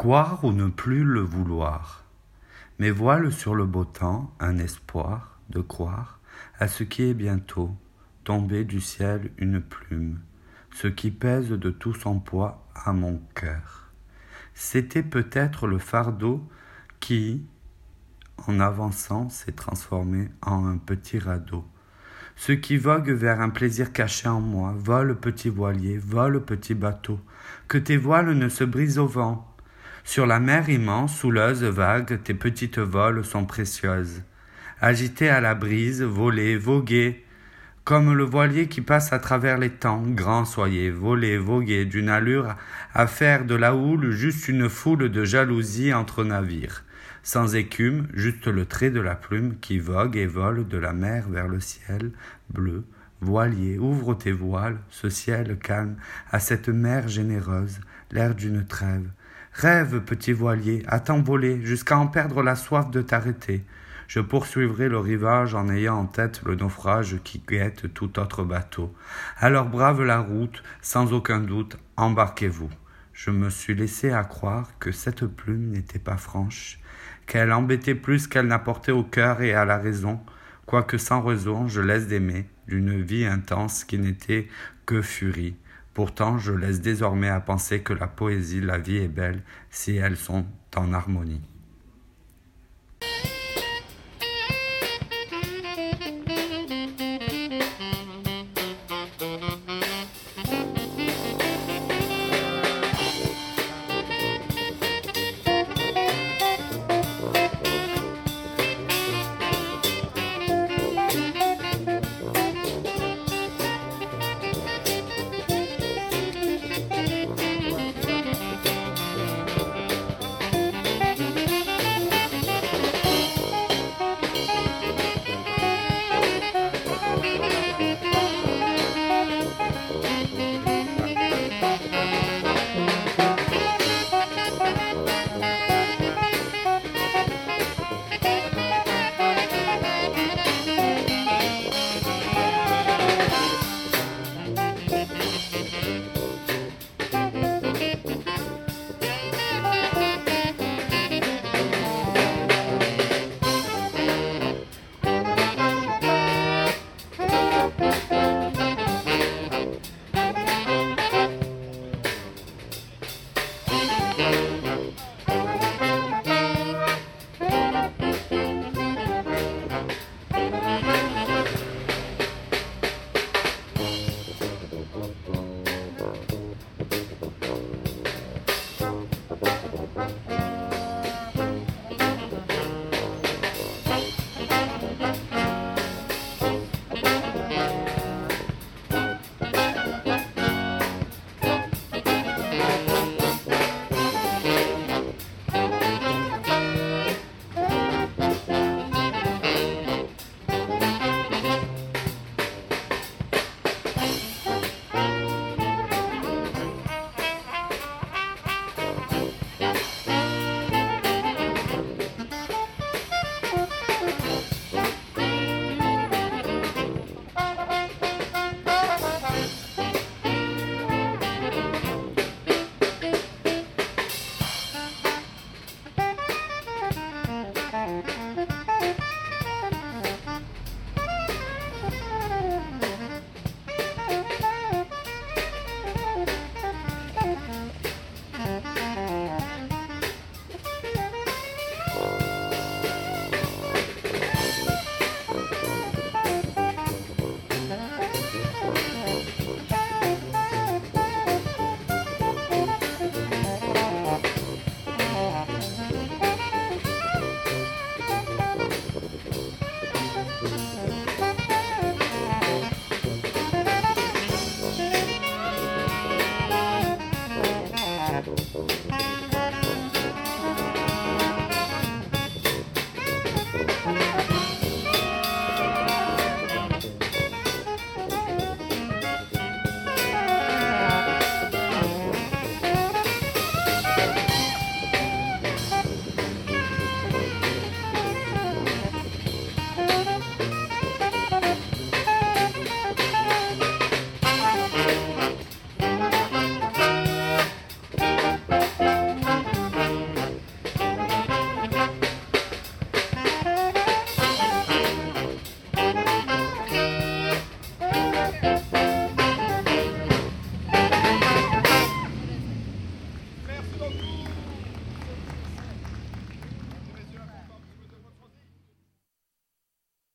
Croire ou ne plus le vouloir. Mais voile sur le beau temps un espoir de croire à ce qui est bientôt tombé du ciel une plume, ce qui pèse de tout son poids à mon cœur. C'était peut-être le fardeau qui, en avançant, s'est transformé en un petit radeau. Ce qui vogue vers un plaisir caché en moi, vole petit voilier, vole petit bateau, que tes voiles ne se brisent au vent. Sur la mer immense, houleuse, vague, tes petites voles sont précieuses. Agitées à la brise, volez, voguez, comme le voilier qui passe à travers les temps, grand soyez, volez, voguez, d'une allure à faire de la houle juste une foule de jalousies entre navires sans écume, juste le trait de la plume qui vogue et vole de la mer vers le ciel bleu. Voilier, ouvre tes voiles, ce ciel calme, à cette mer généreuse, l'air d'une trêve. Rêve, petit voilier, à t'envoler, jusqu'à en perdre la soif de t'arrêter. Je poursuivrai le rivage en ayant en tête le naufrage qui guette tout autre bateau. Alors brave la route, sans aucun doute, embarquez-vous. Je me suis laissé à croire que cette plume n'était pas franche, qu'elle embêtait plus qu'elle n'apportait au cœur et à la raison, quoique sans raison je laisse d'aimer, d'une vie intense qui n'était que furie. Pourtant je laisse désormais à penser que la poésie, la vie est belle si elles sont en harmonie.